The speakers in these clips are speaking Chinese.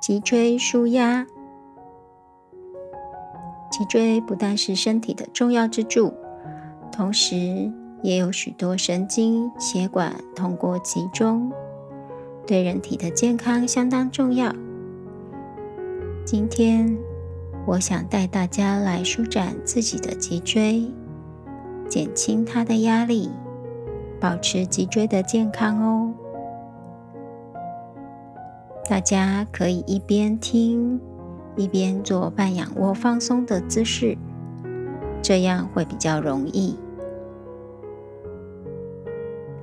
脊椎舒压。脊椎不但是身体的重要支柱，同时也有许多神经血管通过脊中，对人体的健康相当重要。今天，我想带大家来舒展自己的脊椎，减轻它的压力，保持脊椎的健康哦。大家可以一边听，一边做半仰卧放松的姿势，这样会比较容易。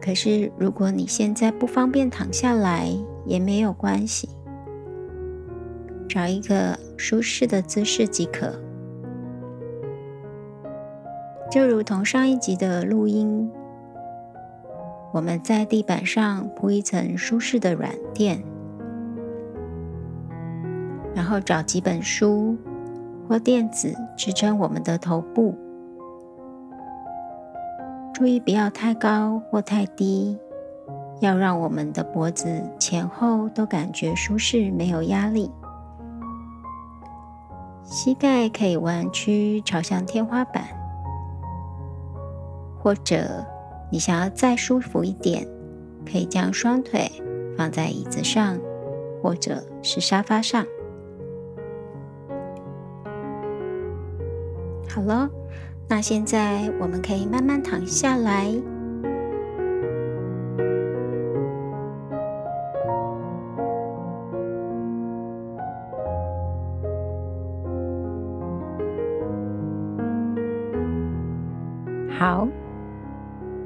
可是，如果你现在不方便躺下来，也没有关系，找一个舒适的姿势即可。就如同上一集的录音，我们在地板上铺一层舒适的软垫。然后找几本书或垫子支撑我们的头部，注意不要太高或太低，要让我们的脖子前后都感觉舒适，没有压力。膝盖可以弯曲朝向天花板，或者你想要再舒服一点，可以将双腿放在椅子上或者是沙发上。好了，那现在我们可以慢慢躺下来。好，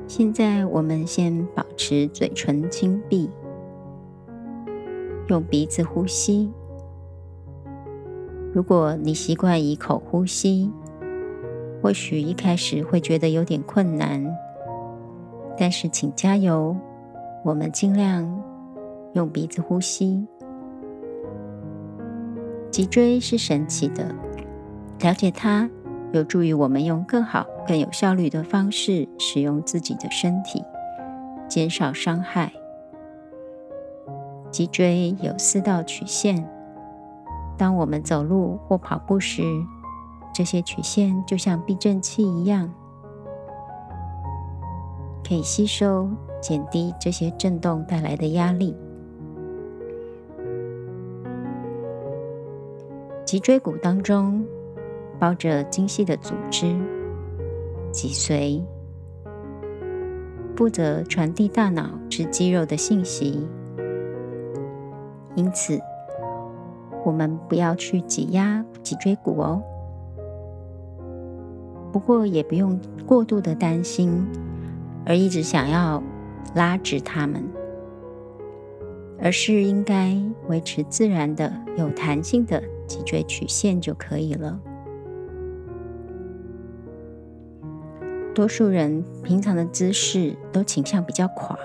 现在我们先保持嘴唇轻闭，用鼻子呼吸。如果你习惯以口呼吸，或许一开始会觉得有点困难，但是请加油，我们尽量用鼻子呼吸。脊椎是神奇的，了解它有助于我们用更好、更有效率的方式使用自己的身体，减少伤害。脊椎有四道曲线，当我们走路或跑步时。这些曲线就像避震器一样，可以吸收、减低这些震动带来的压力。脊椎骨当中包着精细的组织——脊髓，负责传递大脑至肌肉的信息。因此，我们不要去挤压脊椎骨哦。不过也不用过度的担心，而一直想要拉直它们，而是应该维持自然的、有弹性的脊椎曲线就可以了。多数人平常的姿势都倾向比较垮，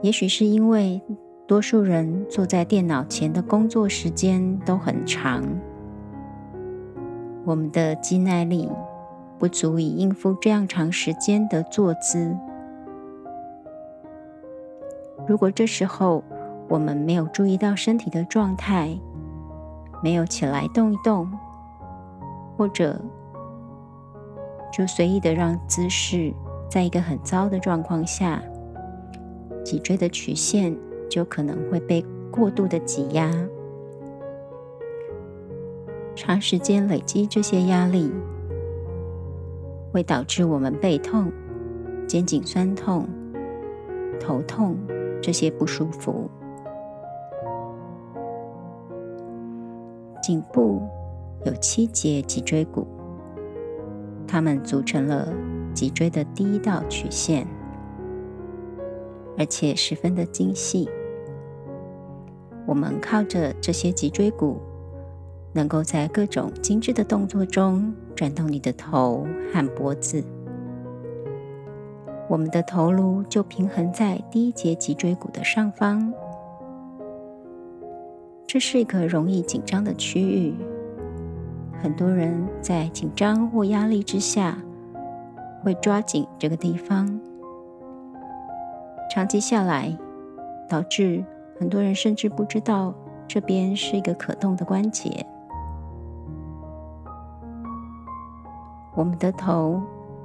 也许是因为多数人坐在电脑前的工作时间都很长。我们的肌耐力不足以应付这样长时间的坐姿。如果这时候我们没有注意到身体的状态，没有起来动一动，或者就随意的让姿势在一个很糟的状况下，脊椎的曲线就可能会被过度的挤压。长时间累积这些压力，会导致我们背痛、肩颈酸痛、头痛这些不舒服。颈部有七节脊椎骨，它们组成了脊椎的第一道曲线，而且十分的精细。我们靠着这些脊椎骨。能够在各种精致的动作中转动你的头和脖子，我们的头颅就平衡在第一节脊椎骨的上方。这是一个容易紧张的区域，很多人在紧张或压力之下会抓紧这个地方，长期下来导致很多人甚至不知道这边是一个可动的关节。我们的头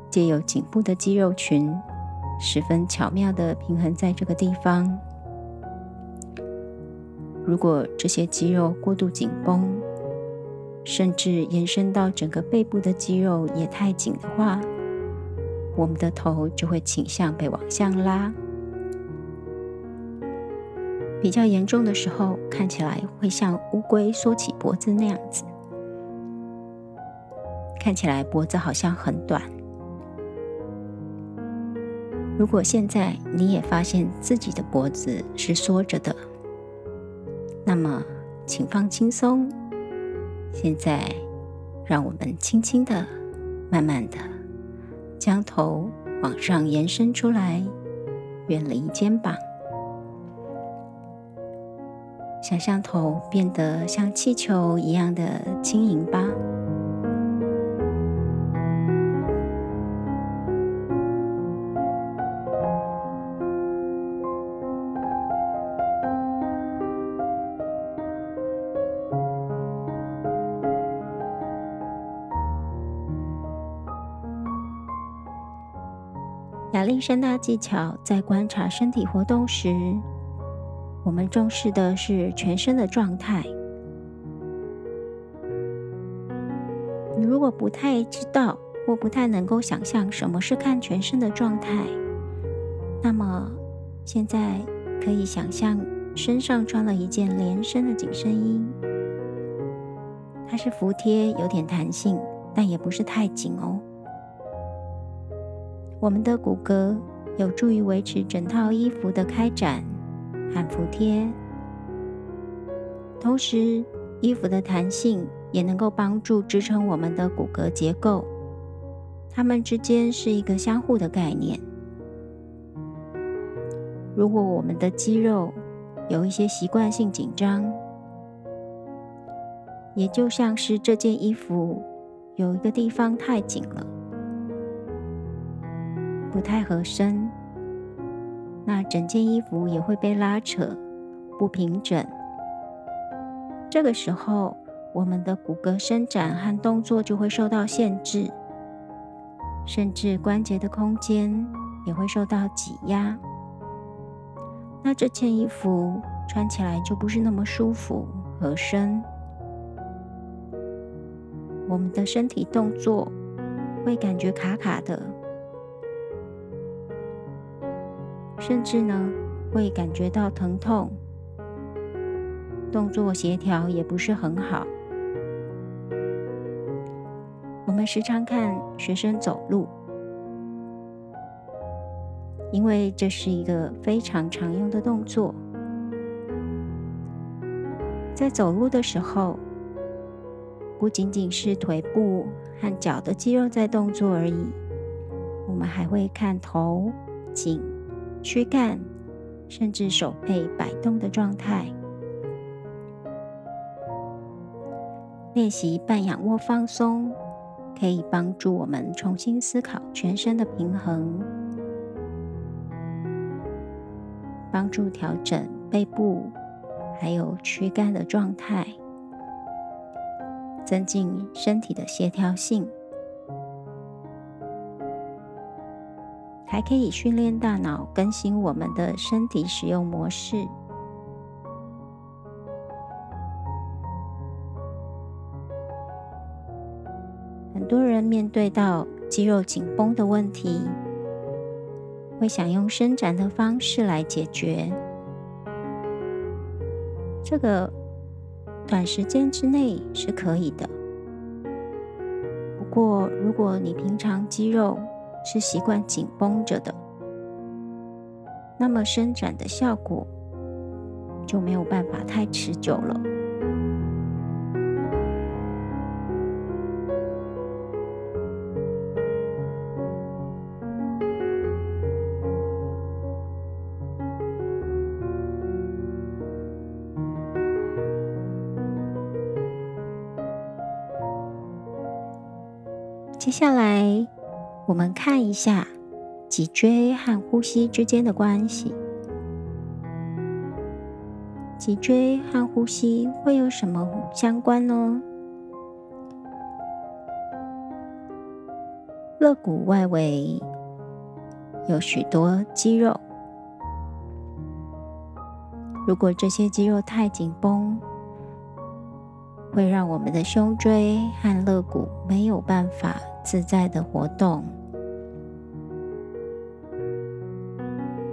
借由颈部的肌肉群，十分巧妙的平衡在这个地方。如果这些肌肉过度紧绷，甚至延伸到整个背部的肌肉也太紧的话，我们的头就会倾向被往下拉。比较严重的时候，看起来会像乌龟缩起脖子那样子。看起来脖子好像很短。如果现在你也发现自己的脖子是缩着的，那么请放轻松。现在，让我们轻轻的、慢慢的将头往上延伸出来，远离肩膀，想象头变得像气球一样的轻盈吧。亚历山大技巧在观察身体活动时，我们重视的是全身的状态。你如果不太知道或不太能够想象什么是看全身的状态，那么现在可以想象身上穿了一件连身的紧身衣，它是服帖，有点弹性，但也不是太紧哦。我们的骨骼有助于维持整套衣服的开展和服帖，同时衣服的弹性也能够帮助支撑我们的骨骼结构。它们之间是一个相互的概念。如果我们的肌肉有一些习惯性紧张，也就像是这件衣服有一个地方太紧了。不太合身，那整件衣服也会被拉扯，不平整。这个时候，我们的骨骼伸展和动作就会受到限制，甚至关节的空间也会受到挤压。那这件衣服穿起来就不是那么舒服、合身。我们的身体动作会感觉卡卡的。甚至呢，会感觉到疼痛，动作协调也不是很好。我们时常看学生走路，因为这是一个非常常用的动作。在走路的时候，不仅仅是腿部和脚的肌肉在动作而已，我们还会看头颈。躯干，甚至手背摆动的状态，练习半仰卧放松，可以帮助我们重新思考全身的平衡，帮助调整背部还有躯干的状态，增进身体的协调性。还可以训练大脑更新我们的身体使用模式。很多人面对到肌肉紧绷的问题，会想用伸展的方式来解决。这个短时间之内是可以的。不过，如果你平常肌肉，是习惯紧绷着的，那么伸展的效果就没有办法太持久了。接下来。我们看一下脊椎和呼吸之间的关系。脊椎和呼吸会有什么相关呢？肋骨外围有许多肌肉，如果这些肌肉太紧绷，会让我们的胸椎和肋骨没有办法自在的活动。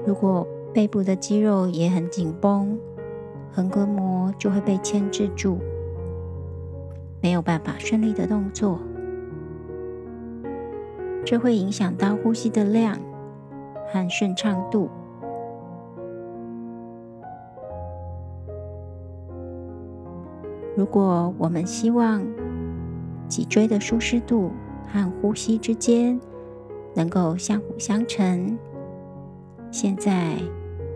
如果背部的肌肉也很紧绷，横膈膜就会被牵制住，没有办法顺利的动作。这会影响到呼吸的量和顺畅度。如果我们希望脊椎的舒适度和呼吸之间能够相辅相成，现在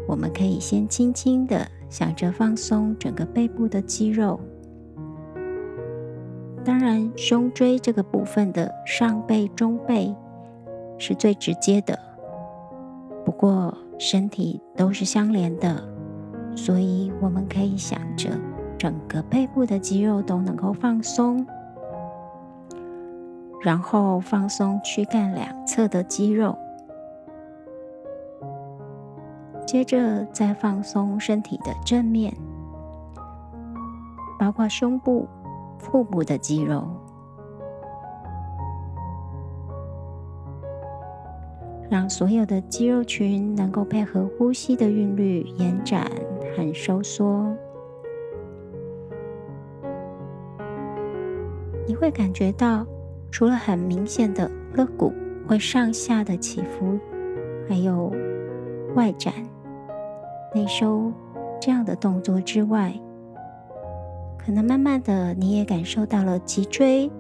我们可以先轻轻的想着放松整个背部的肌肉。当然，胸椎这个部分的上背、中背是最直接的。不过，身体都是相连的，所以我们可以想着整个背部的肌肉都能够放松，然后放松躯干两侧的肌肉，接着再放松身体的正面，包括胸部。腹部的肌肉，让所有的肌肉群能够配合呼吸的韵律延展和收缩。你会感觉到，除了很明显的肋骨会上下的起伏，还有外展、内收这样的动作之外。可能慢慢的，你也感受到了脊椎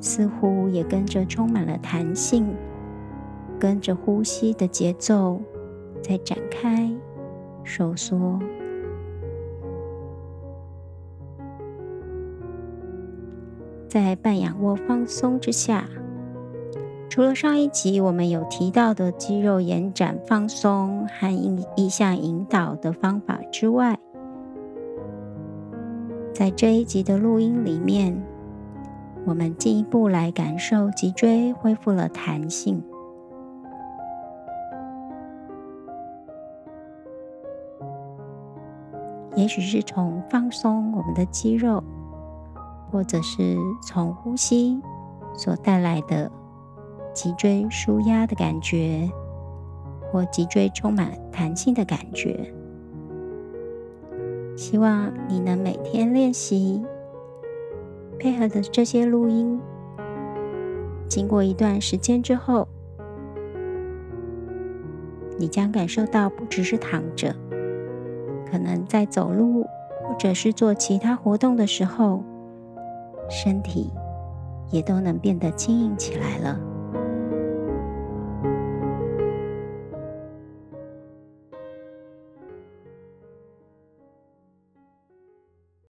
似乎也跟着充满了弹性，跟着呼吸的节奏在展开、收缩。在半仰卧放松之下，除了上一集我们有提到的肌肉延展、放松和意意向引导的方法之外，在这一集的录音里面，我们进一步来感受脊椎恢复了弹性。也许是从放松我们的肌肉，或者是从呼吸所带来的脊椎舒压的感觉，或脊椎充满弹性的感觉。希望你能每天练习，配合的这些录音。经过一段时间之后，你将感受到，不只是躺着，可能在走路或者是做其他活动的时候，身体也都能变得轻盈起来了。